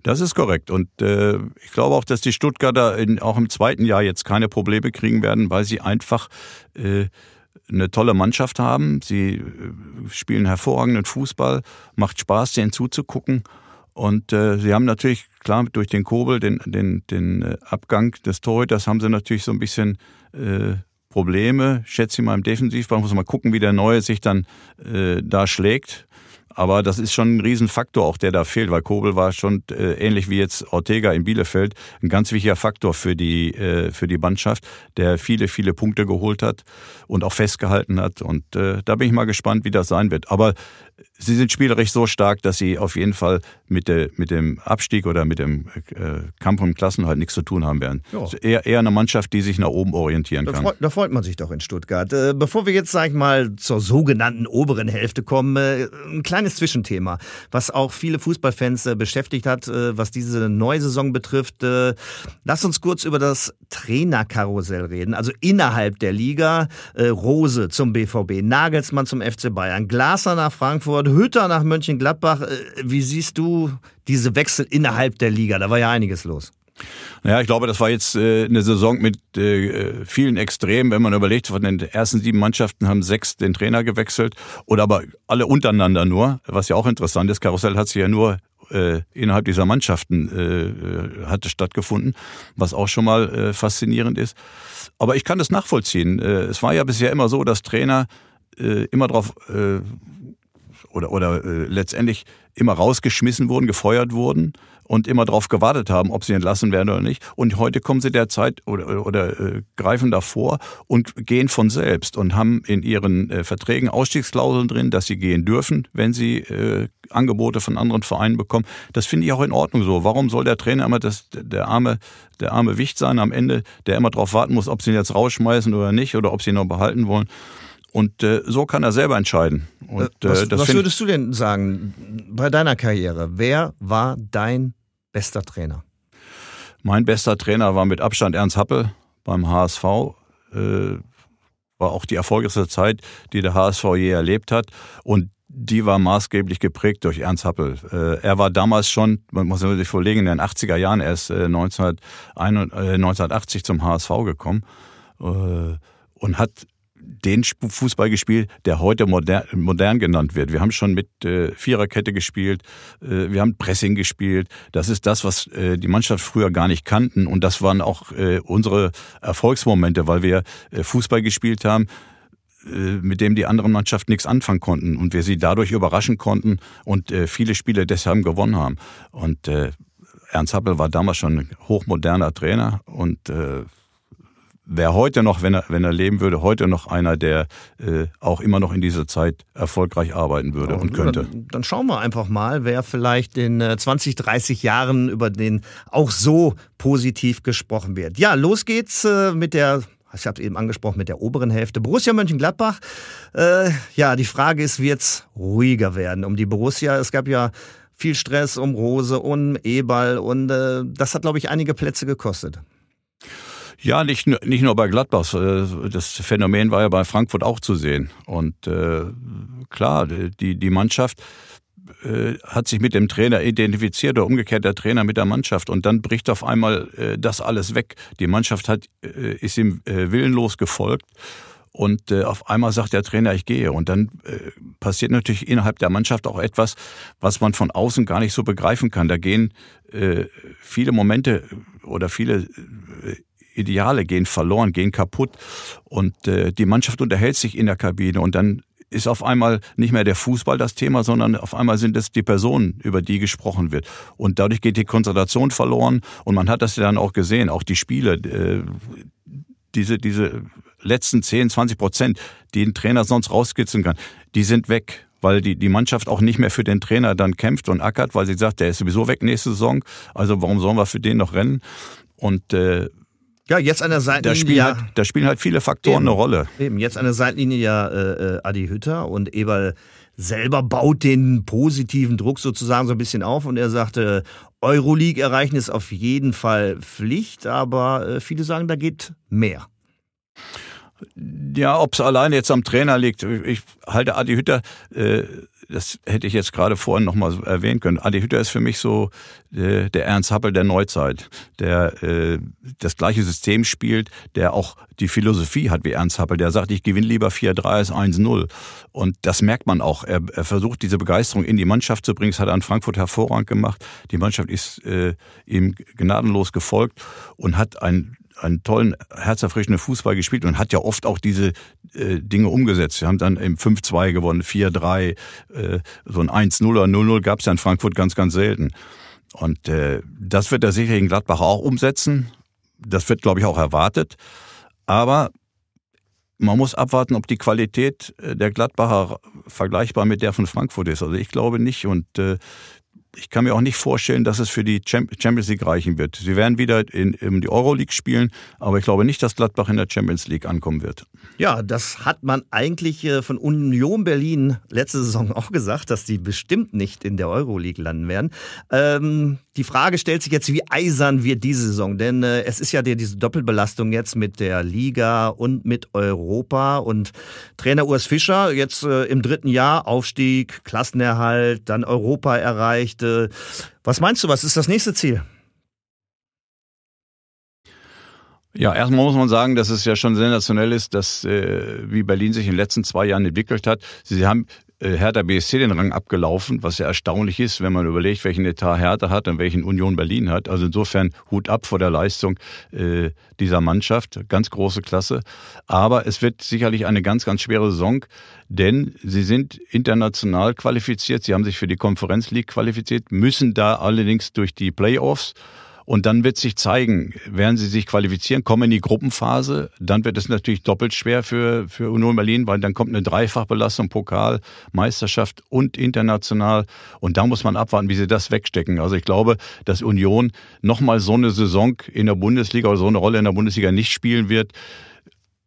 Das ist korrekt. Und äh, ich glaube auch, dass die Stuttgarter in, auch im zweiten Jahr jetzt keine Probleme kriegen werden, weil sie einfach äh, eine tolle Mannschaft haben. Sie äh, spielen hervorragenden Fußball, macht Spaß, denen zuzugucken. Und äh, sie haben natürlich, klar, durch den Kobel, den, den, den äh, Abgang des Torhüters, haben sie natürlich so ein bisschen äh, Probleme. Schätze ich mal im Defensivball, muss man mal gucken, wie der Neue sich dann äh, da schlägt. Aber das ist schon ein Riesenfaktor auch, der da fehlt, weil Kobel war schon äh, ähnlich wie jetzt Ortega in Bielefeld ein ganz wichtiger Faktor für die, äh, für die Mannschaft, der viele, viele Punkte geholt hat und auch festgehalten hat. Und äh, da bin ich mal gespannt, wie das sein wird. Aber sie sind spielerisch so stark, dass sie auf jeden Fall mit, der, mit dem Abstieg oder mit dem äh, Kampf um Klassen halt nichts zu tun haben werden. Also eher, eher eine Mannschaft, die sich nach oben orientieren da kann. Freut, da freut man sich doch in Stuttgart. Äh, bevor wir jetzt, sag ich mal, zur sogenannten oberen Hälfte kommen, äh, ein kleines Zwischenthema, was auch viele Fußballfans äh, beschäftigt hat, äh, was diese neue Saison betrifft. Äh, lass uns kurz über das Trainerkarussell reden. Also innerhalb der Liga, Rose zum BVB, Nagelsmann zum FC Bayern, Glaser nach Frankfurt, Hütter nach Mönchengladbach. Wie siehst du diese Wechsel innerhalb der Liga? Da war ja einiges los. Naja, ich glaube, das war jetzt äh, eine Saison mit äh, vielen Extremen. Wenn man überlegt, von den ersten sieben Mannschaften haben sechs den Trainer gewechselt oder aber alle untereinander nur, was ja auch interessant ist. Karussell hat sich ja nur äh, innerhalb dieser Mannschaften äh, hatte stattgefunden, was auch schon mal äh, faszinierend ist. Aber ich kann das nachvollziehen. Äh, es war ja bisher immer so, dass Trainer äh, immer darauf äh, oder, oder äh, letztendlich immer rausgeschmissen wurden, gefeuert wurden und immer darauf gewartet haben, ob sie entlassen werden oder nicht. Und heute kommen sie derzeit oder, oder äh, greifen davor und gehen von selbst und haben in ihren äh, Verträgen Ausstiegsklauseln drin, dass sie gehen dürfen, wenn sie äh, Angebote von anderen Vereinen bekommen. Das finde ich auch in Ordnung so. Warum soll der Trainer immer das, der arme, der arme Wicht sein am Ende, der immer darauf warten muss, ob sie ihn jetzt rausschmeißen oder nicht oder ob sie ihn noch behalten wollen? Und äh, so kann er selber entscheiden. Und, äh, was, was würdest du denn sagen bei deiner Karriere? Wer war dein bester Trainer? Mein bester Trainer war mit Abstand Ernst Happel beim HSV. Äh, war auch die erfolgreichste Zeit, die der HSV je erlebt hat. Und die war maßgeblich geprägt durch Ernst Happel. Äh, er war damals schon, man muss sich vorlegen, in den 80er Jahren, er ist äh, 1980 zum HSV gekommen äh, und hat den Fußball gespielt, der heute modern, modern genannt wird. Wir haben schon mit äh, Viererkette gespielt, äh, wir haben Pressing gespielt. Das ist das, was äh, die Mannschaft früher gar nicht kannten. Und das waren auch äh, unsere Erfolgsmomente, weil wir äh, Fußball gespielt haben, äh, mit dem die anderen Mannschaften nichts anfangen konnten und wir sie dadurch überraschen konnten und äh, viele Spiele deshalb gewonnen haben. Und äh, Ernst Happel war damals schon ein hochmoderner Trainer und äh, wäre heute noch, wenn er, wenn er leben würde, heute noch einer, der äh, auch immer noch in dieser Zeit erfolgreich arbeiten würde Ja, und könnte. Dann, dann schauen wir einfach mal, wer vielleicht in äh, 20, 30 Jahren über den auch so positiv gesprochen wird. Ja, los geht's äh, mit der ich habe es eben angesprochen mit der oberen Hälfte. Borussia Mönchengladbach. Äh, ja, die Frage ist, wird's ruhiger werden um die Borussia? Es gab ja viel Stress um Rose, um Eberl und äh, das hat, glaube ich, einige Plätze gekostet. Ja, nicht, nur- nicht nur bei Gladbach. äh, Das Phänomen war ja bei Frankfurt auch zu sehen. Und äh, klar, die, die Mannschaft äh, hat sich mit dem Trainer identifiziert oder umgekehrt der Trainer mit der Mannschaft. Und dann bricht auf einmal äh, das alles weg. Die Mannschaft hat, äh, ist ihm äh, willenlos gefolgt. Und auf einmal sagt der Trainer, ich gehe. Und dann passiert natürlich innerhalb der Mannschaft auch etwas, was man von außen gar nicht so begreifen kann. Da gehen viele Momente oder viele Ideale gehen verloren, gehen kaputt. Und äh, die Mannschaft unterhält sich in der Kabine und dann ist auf einmal nicht mehr der Fußball das Thema, sondern auf einmal sind es die Personen, über die gesprochen wird. Und dadurch geht die Konzentration verloren. Und man hat das ja dann auch gesehen, auch die Spiele, äh, diese, diese letzten 10, 20 Prozent, die ein Trainer sonst rauskitzeln kann, die sind weg. Weil die, die Mannschaft auch nicht mehr für den Trainer dann kämpft und ackert, weil sie sagt, der ist sowieso weg nächste Saison. Also warum sollen wir für den noch rennen? Und äh, Ja, jetzt an der da Seitenlinie. spielen, ja, halt, da spielen halt viele Faktoren Eben. eine Rolle. Eben, jetzt an der Seitenlinie ja äh, äh, Adi Hütter und Eberl selber baut den positiven Druck sozusagen so ein bisschen auf und er sagte, Euroleague erreichen ist auf jeden Fall Pflicht, aber äh, viele sagen, da geht mehr. Ja, ob es alleine jetzt am Trainer liegt. Ich halte Adi Hütter, äh, das hätte ich jetzt gerade vorhin nochmal erwähnen können. Adi Hütter ist für mich so äh, der Ernst Happel der Neuzeit, der äh, das gleiche System spielt, der auch die Philosophie hat wie Ernst Happel. Der sagt, ich gewinne lieber 4-3 als 1-0. Und das merkt man auch. Er, er versucht, diese Begeisterung in die Mannschaft zu bringen. Das hat er an Frankfurt hervorragend gemacht. Die Mannschaft ist äh, ihm gnadenlos gefolgt und hat ein einen tollen, herzerfrischenden Fußball gespielt und hat ja oft auch diese äh, Dinge umgesetzt. Sie haben dann im 5-2 gewonnen, 4-3, äh, so ein 1-0 oder 0-0 gab es ja in Frankfurt ganz, ganz selten. Und äh, das wird er sicher in Gladbach auch umsetzen. Das wird, glaube ich, auch erwartet. Aber man muss abwarten, ob die Qualität äh, der Gladbacher vergleichbar mit der von Frankfurt ist. Also ich glaube nicht. Und äh, ich kann mir auch nicht vorstellen, dass es für die Champions League reichen wird. Sie werden wieder in, in die Euroleague spielen, aber ich glaube nicht, dass Gladbach in der Champions League ankommen wird. Ja, das hat man eigentlich äh, von Union Berlin letzte Saison [laughs] auch gesagt, dass die bestimmt nicht in der Euroleague landen werden. Ähm, die Frage stellt sich jetzt, wie eisern wird diese Saison? Denn äh, es ist ja die, diese Doppelbelastung jetzt mit der Liga und mit Europa. Und Trainer Urs Fischer jetzt äh, im dritten Jahr Aufstieg, Klassenerhalt, dann Europa erreicht. Äh, was meinst du, was ist das nächste Ziel? Ja, erstmal muss man sagen, dass es ja schon sensationell ist, dass äh, wie Berlin sich in den letzten zwei Jahren entwickelt hat. Sie haben Hertha BSC den Rang abgelaufen, was ja erstaunlich ist, wenn man überlegt, welchen Etat Hertha hat und welchen Union Berlin hat. Also insofern Hut ab vor der Leistung äh, dieser Mannschaft. Ganz große Klasse. Aber es wird sicherlich eine ganz, ganz schwere Saison, denn sie sind international qualifiziert. Sie haben sich für die Conference League qualifiziert, müssen da allerdings durch die Playoffs. Und dann wird sich zeigen, werden sie sich qualifizieren, kommen in die Gruppenphase, dann wird es natürlich doppelt schwer für, für Union Berlin, weil dann kommt eine Dreifachbelastung, Pokal, Meisterschaft und international. Und da muss man abwarten, wie sie das wegstecken. Also ich glaube, dass Union nochmal so eine Saison in der Bundesliga oder so eine Rolle in der Bundesliga nicht spielen wird.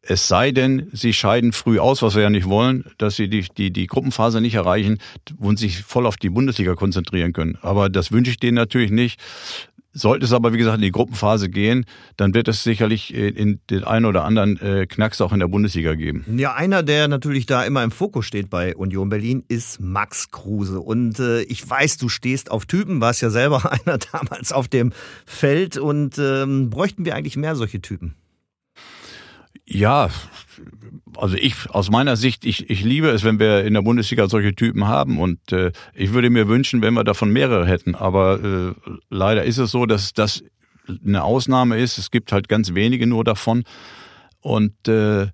Es sei denn, sie scheiden früh aus, was wir ja nicht wollen, dass sie die, die, die Gruppenphase nicht erreichen und sich voll auf die Bundesliga konzentrieren können. Aber das wünsche ich denen natürlich nicht. Sollte es aber, wie gesagt, in die Gruppenphase gehen, dann wird es sicherlich in den einen oder anderen äh, Knacks auch in der Bundesliga geben. Ja, einer, der natürlich da immer im Fokus steht bei Union Berlin, ist Max Kruse. Und äh, ich weiß, du stehst auf Typen, warst ja selber [laughs] einer damals auf dem Feld. Und ähm, bräuchten wir eigentlich mehr solche Typen? Ja, also ich aus meiner Sicht, ich, ich liebe es, wenn wir in der Bundesliga solche Typen haben und äh, ich würde mir wünschen, wenn wir davon mehrere hätten. Aber äh, leider ist es so, dass das eine Ausnahme ist. Es gibt halt ganz wenige nur davon und äh,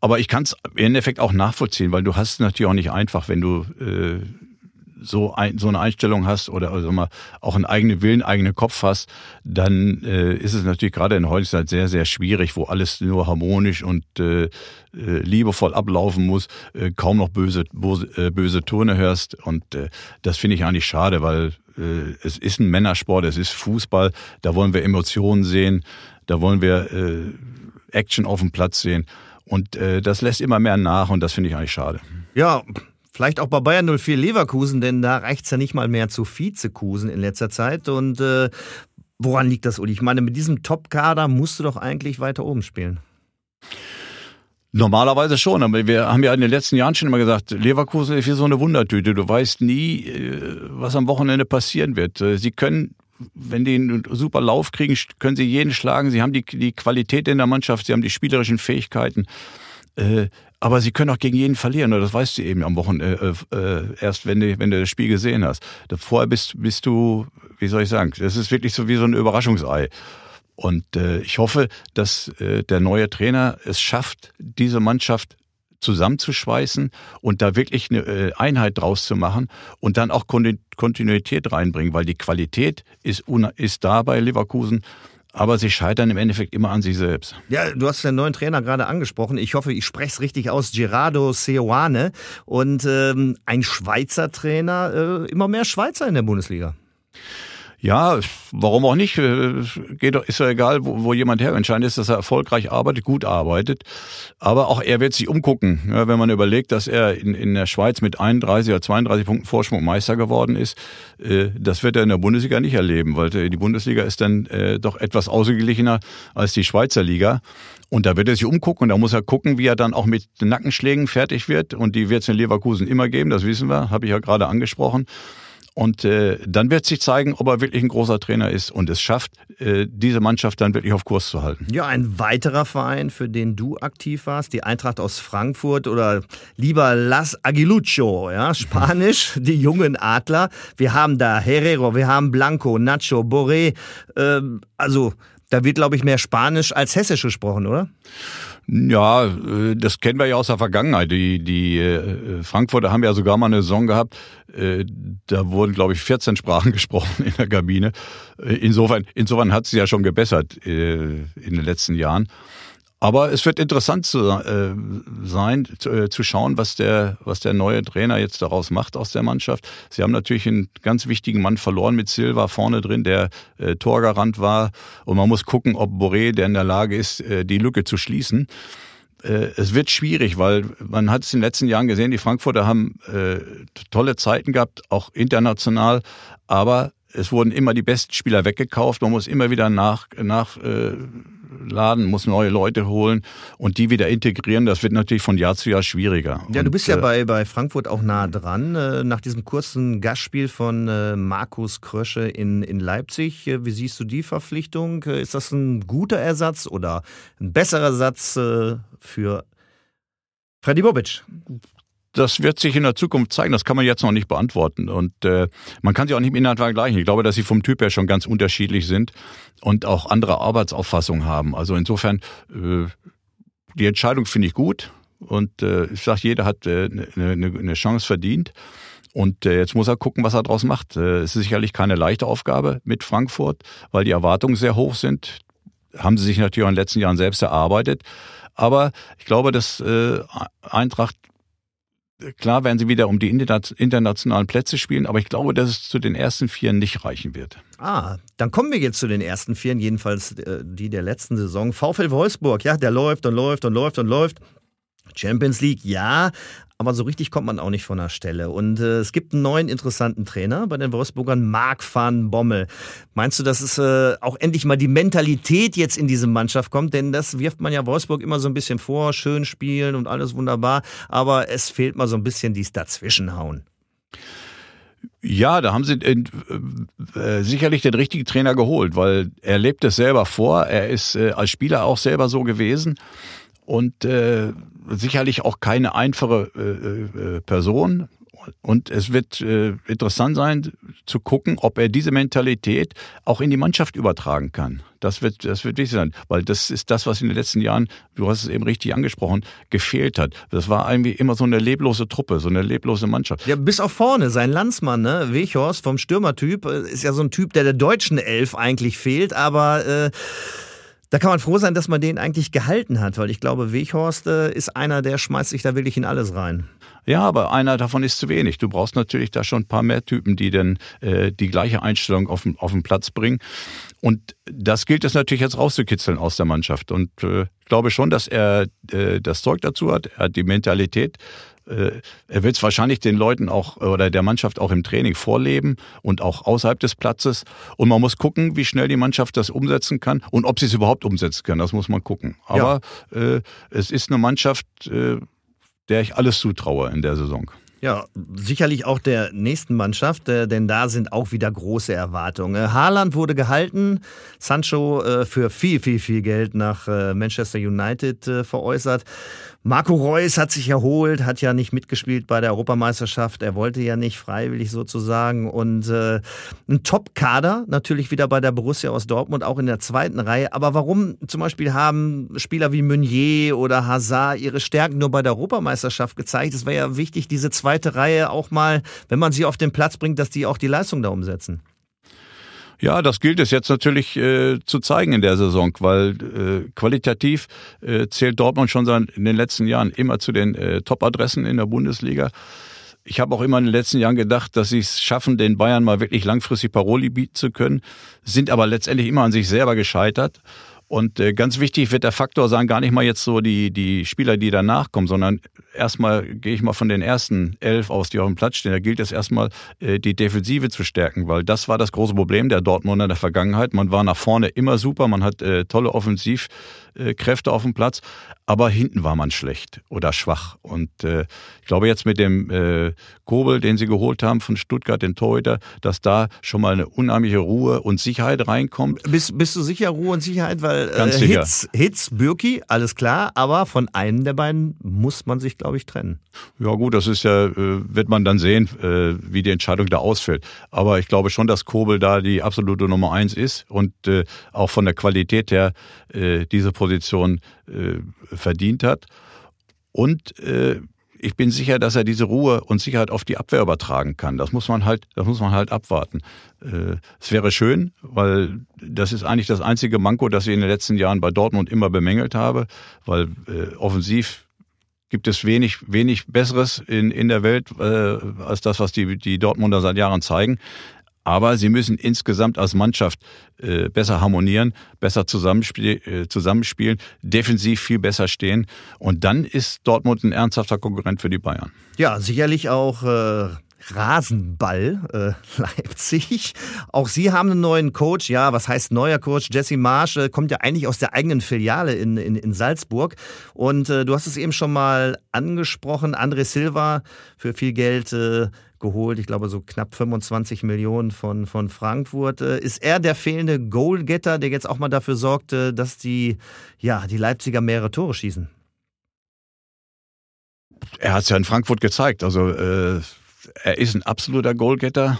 aber ich kann es im Endeffekt auch nachvollziehen, weil du hast natürlich auch nicht einfach, wenn du äh, so, ein, so eine Einstellung hast oder also mal auch einen eigenen Willen, eigenen Kopf hast, dann äh, ist es natürlich gerade in heutiger Zeit sehr, sehr schwierig, wo alles nur harmonisch und äh, äh, liebevoll ablaufen muss, äh, kaum noch böse, böse, äh, böse Töne hörst. Und äh, das finde ich eigentlich schade, weil äh, es ist ein Männersport, es ist Fußball, da wollen wir Emotionen sehen, da wollen wir äh, Action auf dem Platz sehen. Und äh, das lässt immer mehr nach und das finde ich eigentlich schade. Ja, Vielleicht auch bei Bayern 04 Leverkusen, denn da reicht es ja nicht mal mehr zu Vizekusen in letzter Zeit. Und äh, woran liegt das, Uli? Ich meine, mit diesem Top-Kader musst du doch eigentlich weiter oben spielen. Normalerweise schon, aber wir haben ja in den letzten Jahren schon immer gesagt, Leverkusen ist wie so eine Wundertüte. Du weißt nie, äh, was am Wochenende passieren wird. Äh, sie können, wenn die einen super Lauf kriegen, können sie jeden schlagen. Sie haben die, die Qualität in der Mannschaft, sie haben die spielerischen Fähigkeiten. Äh, aber sie können auch gegen jeden verlieren, oder das weißt du eben am Wochenende äh, äh, erst, wenn du, wenn du das Spiel gesehen hast. Vorher bist, bist du, wie soll ich sagen, das ist wirklich so wie so ein Überraschungsei. Und äh, ich hoffe, dass äh, der neue Trainer es schafft, diese Mannschaft zusammenzuschweißen und da wirklich eine äh, Einheit draus zu machen und dann auch Kontinuität reinbringen, weil die Qualität ist, ist da bei Leverkusen aber sie scheitern im Endeffekt immer an sich selbst. Ja, du hast den neuen Trainer gerade angesprochen. Ich hoffe, ich spreche es richtig aus. Gerardo Seoane und ähm, ein Schweizer Trainer. Äh, immer mehr Schweizer in der Bundesliga. Ja, warum auch nicht? Geht doch, ist ja egal, wo, wo jemand her. Entscheidend ist, dass er erfolgreich arbeitet, gut arbeitet. Aber auch er wird sich umgucken. Ja, wenn man überlegt, dass er in, in der Schweiz mit 31 oder 32 Punkten Vorsprung Meister geworden ist, äh, das wird er in der Bundesliga nicht erleben, weil die Bundesliga ist dann äh, doch etwas ausgeglichener als die Schweizer Liga. Und da wird er sich umgucken und da muss er gucken, wie er dann auch mit Nackenschlägen fertig wird. Und die wird es in Leverkusen immer geben, das wissen wir, habe ich ja gerade angesprochen. Und äh, dann wird sich zeigen, ob er wirklich ein großer Trainer ist und es schafft, äh, diese Mannschaft dann wirklich auf Kurs zu halten. Ja, ein weiterer Verein, für den du aktiv warst, die Eintracht aus Frankfurt oder lieber Las Aguilucho, ja, Spanisch, [laughs] die jungen Adler. Wir haben da Herrero, wir haben Blanco, Nacho, Boré. Äh, also da wird, glaube ich, mehr Spanisch als Hessisch gesprochen, oder? Ja, äh, das kennen wir ja aus der Vergangenheit. Die, die äh, Frankfurter haben ja sogar mal eine Saison gehabt, äh, da wurden, glaube ich, 14 Sprachen [laughs] gesprochen in der Kabine. Insofern, insofern hat sie ja schon gebessert in den letzten Jahren. Aber es wird interessant zu, äh, sein, zu, äh, zu, schauen, was der, was der neue Trainer jetzt daraus macht aus der Mannschaft. Sie haben natürlich einen ganz wichtigen Mann verloren mit Silva vorne drin, der äh, Torgarant war. Und man muss gucken, ob Boré, der in der Lage ist, äh, die Lücke zu schließen. Äh, es wird schwierig, weil man hat es in den letzten Jahren gesehen, die Frankfurter haben äh, tolle Zeiten gehabt, auch international, aber es wurden immer die besten Spieler weggekauft. Man muss immer wieder nach, nach äh, laden, muss neue Leute holen und die wieder integrieren. Das wird natürlich von Jahr zu Jahr schwieriger. Ja, du und, bist ja äh, bei, bei Frankfurt auch nah dran. Äh, nach diesem kurzen Gastspiel von äh, Markus Krösche in, in Leipzig, wie siehst du die Verpflichtung? Ist das ein guter Ersatz oder ein besserer Ersatz für Freddy Bobic? Das wird sich in der Zukunft zeigen. Das kann man jetzt noch nicht beantworten. Und äh, man kann sie auch nicht im Inhalt vergleichen. Ich glaube, dass sie vom Typ her schon ganz unterschiedlich sind und auch andere Arbeitsauffassungen haben. Also insofern, äh, die Entscheidung finde ich gut. Und äh, ich sage, jeder hat äh, eine, eine Chance verdient. Und äh, jetzt muss er gucken, was er daraus macht. Äh, es ist sicherlich keine leichte Aufgabe mit Frankfurt, weil die Erwartungen sehr hoch sind. Haben sie sich natürlich auch in den letzten Jahren selbst erarbeitet. Aber ich glaube, dass äh, Eintracht Klar werden sie wieder um die internationalen Plätze spielen, aber ich glaube, dass es zu den ersten Vieren nicht reichen wird. Ah, dann kommen wir jetzt zu den ersten Vieren, jedenfalls äh, die der letzten Saison. VfL Wolfsburg, ja, der läuft und läuft und läuft und läuft. Champions League, ja, aber so richtig kommt man auch nicht von der Stelle. Und äh, es gibt einen neuen interessanten Trainer bei den Wolfsburgern, Marc van Bommel. Meinst du, dass es äh, auch endlich mal die Mentalität jetzt in diese Mannschaft kommt? Denn das wirft man ja Wolfsburg immer so ein bisschen vor, schön spielen und alles wunderbar, aber es fehlt mal so ein bisschen dies Dazwischenhauen. Ja, da haben sie äh, äh, sicherlich den richtigen Trainer geholt, weil er lebt es selber vor. Er ist äh, als Spieler auch selber so gewesen und äh, sicherlich auch keine einfache äh, äh, Person. Und es wird äh, interessant sein zu gucken, ob er diese Mentalität auch in die Mannschaft übertragen kann. Das wird, das wird wichtig sein, weil das ist das, was in den letzten Jahren, du hast es eben richtig angesprochen, gefehlt hat. Das war irgendwie immer so eine leblose Truppe, so eine leblose Mannschaft. Ja, bis auf vorne, sein Landsmann, ne, Weghorst vom Stürmertyp, äh, ist ja so ein Typ, der der deutschen Elf eigentlich fehlt, aber äh, da kann man froh sein, dass man den eigentlich gehalten hat, weil ich glaube, Weghorst äh, ist einer, der schmeißt sich da wirklich in alles rein. Ja, aber einer davon ist zu wenig. Du brauchst natürlich da schon ein paar mehr Typen, die dann äh, die gleiche Einstellung auf, auf den Platz bringen. Und das gilt es natürlich jetzt rauszukitzeln aus der Mannschaft. Und äh, ich glaube schon, dass er äh, das Zeug dazu hat. Er hat die Mentalität. Äh, er wird es wahrscheinlich den Leuten auch oder der Mannschaft auch im Training vorleben und auch außerhalb des Platzes. Und man muss gucken, wie schnell die Mannschaft das umsetzen kann und ob sie es überhaupt umsetzen kann. Das muss man gucken. Aber ja. äh, es ist eine Mannschaft, äh, der ich alles zutraue in der Saison. Ja, sicherlich auch der nächsten Mannschaft, äh, denn da sind auch wieder große Erwartungen. Haaland wurde gehalten, Sancho äh, für viel, viel, viel Geld nach äh, Manchester United veräußert. Marco Reus hat sich erholt, hat ja nicht mitgespielt bei der Europameisterschaft. Er wollte ja nicht freiwillig sozusagen. Und äh, ein Top-Kader natürlich wieder bei der Borussia aus Dortmund, auch in der zweiten Reihe. Aber warum zum Beispiel haben Spieler wie Meunier oder Hazard ihre Stärken nur bei der Europameisterschaft gezeigt? Es wäre ja wichtig, diese zweite Reihe auch mal, wenn man sie auf den Platz bringt, dass die auch die Leistung da umsetzen. Ja, das gilt es jetzt natürlich äh, zu zeigen in der Saison, weil äh, qualitativ äh, zählt Dortmund schon seit in den letzten Jahren immer zu den äh, Top-Adressen in der Bundesliga. Ich habe auch immer in den letzten Jahren gedacht, dass sie es schaffen, den Bayern mal wirklich langfristig Paroli bieten zu können, sind aber letztendlich immer an sich selber gescheitert. Und äh, ganz wichtig wird der Faktor sein, gar nicht mal jetzt so die, die Spieler, die danach kommen, sondern erstmal gehe ich mal von den ersten elf aus, die auf dem Platz stehen. Da gilt es erstmal, äh, die Defensive zu stärken, weil das war das große Problem der Dortmunder in der Vergangenheit. Man war nach vorne immer super, man hat äh, tolle Offensivkräfte auf dem Platz, aber hinten war man schlecht oder schwach. Und äh, ich glaube jetzt mit dem äh, Kobel, den sie geholt haben von Stuttgart, den Torhüter, dass da schon mal eine unheimliche Ruhe und Sicherheit reinkommt. Bist, bist du sicher, Ruhe und Sicherheit? Weil äh, Hits, Hits, Birki, alles klar, aber von einem der beiden muss man sich, glaube ich, trennen. Ja gut, das ist ja, äh, wird man dann sehen, äh, wie die Entscheidung da ausfällt. Aber ich glaube schon, dass Kobel da die absolute Nummer eins ist und äh, auch von der Qualität her äh, diese Position äh, verdient hat. Und äh, ich bin sicher, dass er diese Ruhe und Sicherheit auf die Abwehr übertragen kann. Das muss man halt, das muss man halt abwarten. Äh, es wäre schön, weil das ist eigentlich das einzige Manko, das ich in den letzten Jahren bei Dortmund immer bemängelt habe, weil äh, offensiv gibt es wenig, wenig Besseres in, in der Welt äh, als das, was die, die Dortmunder seit Jahren zeigen. Aber sie müssen insgesamt als Mannschaft äh, besser harmonieren, besser zusammenspiel, äh, zusammenspielen, defensiv viel besser stehen. Und dann ist Dortmund ein ernsthafter Konkurrent für die Bayern. Ja, sicherlich auch. Äh Rasenball äh, [laughs] Leipzig. Auch sie haben einen neuen Coach. Ja, was heißt neuer Coach? Jesse Marsch äh, kommt ja eigentlich aus der eigenen Filiale in, in, in Salzburg. Und äh, du hast es eben schon mal angesprochen. André Silva für viel Geld äh, geholt. Ich glaube, so knapp 25 Millionen von, von Frankfurt. Äh, ist er der fehlende Goalgetter, der jetzt auch mal dafür sorgte, dass die, ja, die Leipziger mehrere Tore schießen? Er hat es ja in Frankfurt gezeigt. Also äh, er ist ein absoluter Goalgetter.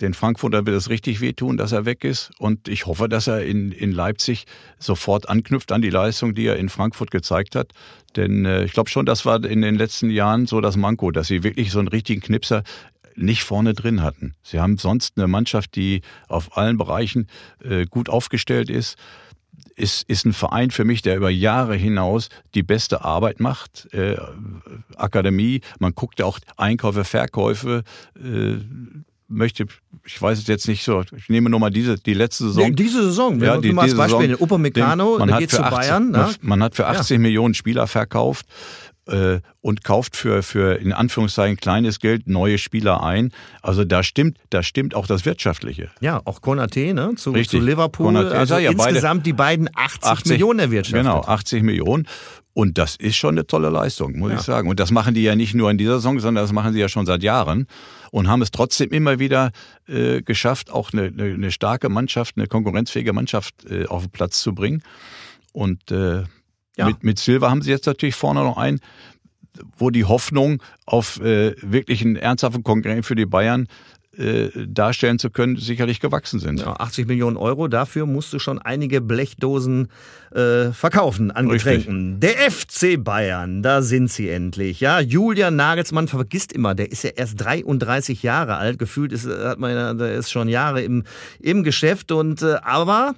Den Frankfurter wird es richtig wehtun, dass er weg ist. Und ich hoffe, dass er in, in Leipzig sofort anknüpft an die Leistung, die er in Frankfurt gezeigt hat. Denn äh, ich glaube schon, das war in den letzten Jahren so das Manko, dass sie wirklich so einen richtigen Knipser nicht vorne drin hatten. Sie haben sonst eine Mannschaft, die auf allen Bereichen äh, gut aufgestellt ist. Ist, ist ein Verein für mich, der über Jahre hinaus die beste Arbeit macht. Äh, Akademie, man guckt ja auch Einkäufe, Verkäufe, äh, möchte, ich weiß es jetzt nicht so, ich nehme nur mal diese, die letzte Saison. Nee, diese Saison, ja, die, diese Beispiel, Saison, Upamecano, man, hat für 80, Bayern, man, ne? man hat für 80 ja. Millionen Spieler verkauft äh, und kauft für, für in Anführungszeichen kleines Geld neue Spieler ein. Also da stimmt, da stimmt auch das Wirtschaftliche. Ja, auch Konate, ne? Zu, Richtig. zu Liverpool. Konate, also ja, insgesamt beide, die beiden 80, 80 Millionen erwirtschaftet. Genau, 80 Millionen. Und das ist schon eine tolle Leistung, muss ja. ich sagen. Und das machen die ja nicht nur in dieser Saison, sondern das machen sie ja schon seit Jahren und haben es trotzdem immer wieder äh, geschafft, auch eine, eine, eine, starke Mannschaft, eine konkurrenzfähige Mannschaft äh, auf den Platz zu bringen. Und äh, ja. Mit, mit Silva haben sie jetzt natürlich vorne noch einen, wo die Hoffnung auf äh, wirklich einen ernsthaften Konkurrent für die Bayern äh, darstellen zu können, sicherlich gewachsen sind. Ja, 80 Millionen Euro, dafür musst du schon einige Blechdosen äh, verkaufen an Getränken. Der FC Bayern, da sind sie endlich. Ja, Julian Nagelsmann vergisst immer, der ist ja erst 33 Jahre alt, gefühlt ist, hat man der ist schon Jahre im, im Geschäft und äh, aber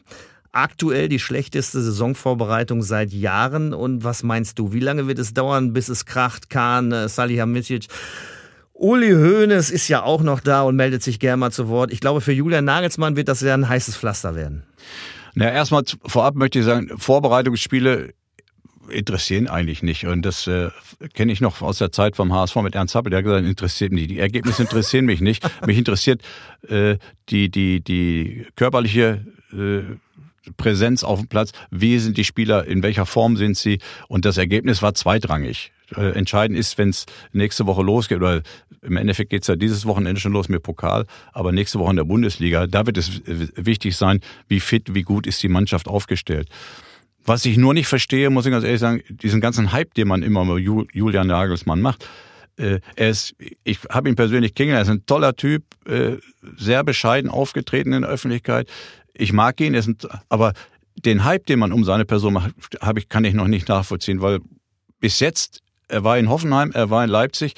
aktuell die schlechteste Saisonvorbereitung seit Jahren. Und was meinst du, wie lange wird es dauern, bis es kracht? Kahn, äh, Salihamidzic Uli Hoeneß ist ja auch noch da und meldet sich gerne mal zu Wort. Ich glaube, für Julian Nagelsmann wird das ja ein heißes Pflaster werden. Na, erstmal vorab möchte ich sagen, Vorbereitungsspiele interessieren eigentlich nicht. Und das äh, kenne ich noch aus der Zeit vom HSV mit Ernst Happel. Der hat gesagt, interessiert mich. Die Ergebnisse interessieren mich nicht. Mich interessiert äh, die, die, die körperliche äh, Präsenz auf dem Platz. Wie sind die Spieler? In welcher Form sind sie? Und das Ergebnis war zweitrangig. Äh, entscheidend ist, wenn es nächste Woche losgeht, oder im Endeffekt geht es ja dieses Wochenende schon los mit Pokal, aber nächste Woche in der Bundesliga, da wird es wichtig sein, wie fit, wie gut ist die Mannschaft aufgestellt. Was ich nur nicht verstehe, muss ich ganz ehrlich sagen, diesen ganzen Hype, den man immer mit Julian Nagelsmann macht, äh, er ist, ich habe ihn persönlich kennengelernt, er ist ein toller Typ, äh, sehr bescheiden aufgetreten in der Öffentlichkeit. Ich mag ihn, ist aber den Hype, den man um seine Person macht, habe ich, kann ich noch nicht nachvollziehen, weil bis jetzt er war in Hoffenheim, er war in Leipzig,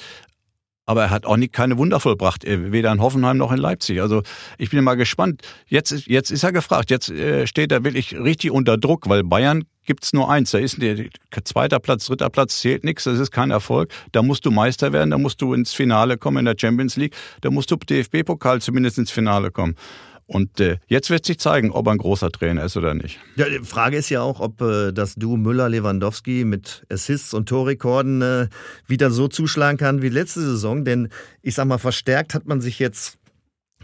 aber er hat auch nie, keine Wunder vollbracht, weder in Hoffenheim noch in Leipzig. Also ich bin mal gespannt. Jetzt, jetzt ist er gefragt, jetzt äh, steht er wirklich richtig unter Druck, weil Bayern gibt's nur eins. Da ist der zweiter Platz, dritter Platz zählt nichts, das ist kein Erfolg. Da musst du Meister werden, da musst du ins Finale kommen in der Champions League, da musst du DFB-Pokal zumindest ins Finale kommen. Und äh, jetzt wird sich zeigen, ob er ein großer Trainer ist oder nicht. Ja, die Frage ist ja auch, ob äh, das Duo Müller-Lewandowski mit Assists und Torrekorden äh, wieder so zuschlagen kann wie letzte Saison. Denn ich sag mal, verstärkt hat man sich jetzt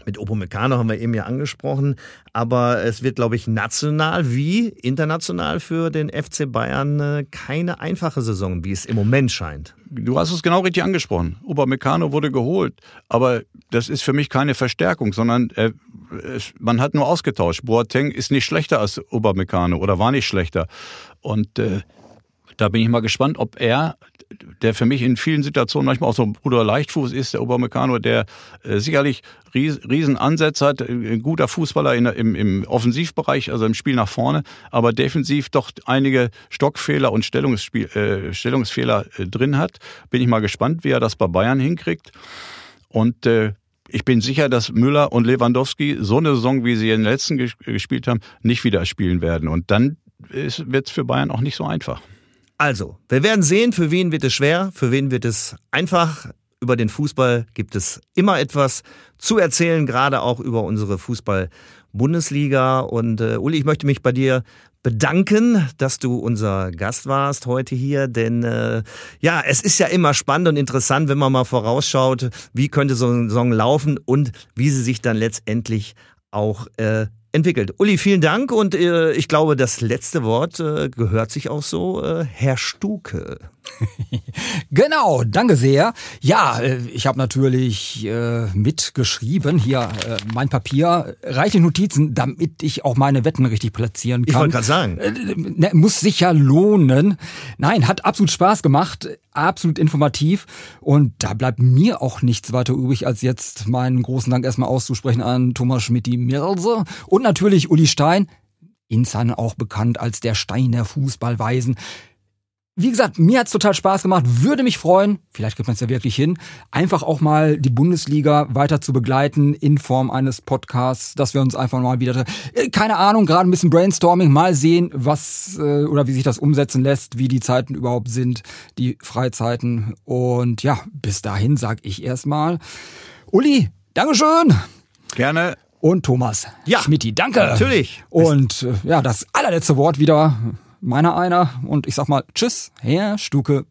mit Opomecano haben wir eben ja angesprochen, aber es wird, glaube ich, national wie international für den FC Bayern äh, keine einfache Saison, wie es im Moment scheint. Du hast es genau richtig angesprochen. Upamecano wurde geholt, aber das ist für mich keine Verstärkung, sondern er, es, man hat nur ausgetauscht. Boateng ist nicht schlechter als Upamecano oder war nicht schlechter. Und äh, da bin ich mal gespannt, ob er, der für mich in vielen Situationen manchmal auch so ein Bruder Leichtfuß ist, der Obermecano, der äh, sicherlich ries, riesen hat, äh, ein guter Fußballer in, im, im Offensivbereich, also im Spiel nach vorne, aber defensiv doch einige Stockfehler und Stellungsspiel, äh, Stellungsfehler äh, drin hat. Bin ich mal gespannt, wie er das bei Bayern hinkriegt. Und äh, ich bin sicher, dass Müller und Lewandowski so eine Saison, wie sie in den letzten gespielt haben, nicht wieder spielen werden. Und dann wird es für Bayern auch nicht so einfach. Also, wir werden sehen, für wen wird es schwer, für wen wird es einfach. Über den Fußball gibt es immer etwas zu erzählen, gerade auch über unsere Fußball-Bundesliga. Und äh, Uli, ich möchte mich bei dir bedanken, dass du unser Gast warst heute hier, denn äh, ja, es ist ja immer spannend und interessant, wenn man mal vorausschaut, wie könnte so eine Saison laufen und wie sie sich dann letztendlich auch äh, entwickelt. Uli, vielen Dank und äh, ich glaube, das letzte Wort äh, gehört sich auch so, äh, Herr Stuke. [laughs] genau, danke sehr. Ja, äh, ich habe natürlich äh, mitgeschrieben hier äh, mein Papier, reiche Notizen, damit ich auch meine Wetten richtig platzieren kann. Ich wollte gerade sagen. Äh, ne, muss sich ja lohnen. Nein, hat absolut Spaß gemacht, absolut informativ und da bleibt mir auch nichts weiter übrig, als jetzt meinen großen Dank erstmal auszusprechen an Thomas Schmidt-Mirse und natürlich Uli Stein, Insan auch bekannt als der Stein der Fußballweisen. Wie gesagt, mir hat's total Spaß gemacht. Würde mich freuen, vielleicht kriegt man es ja wirklich hin, einfach auch mal die Bundesliga weiter zu begleiten in Form eines Podcasts, dass wir uns einfach mal wieder, äh, keine Ahnung, gerade ein bisschen Brainstorming, mal sehen, was äh, oder wie sich das umsetzen lässt, wie die Zeiten überhaupt sind, die Freizeiten. Und ja, bis dahin sag ich erstmal, Uli, Dankeschön. Gerne. Und Thomas. Ja. Schmidti, danke. Natürlich. Und äh, ja, das allerletzte Wort wieder meiner einer. Und ich sag mal Tschüss, Herr Stuke.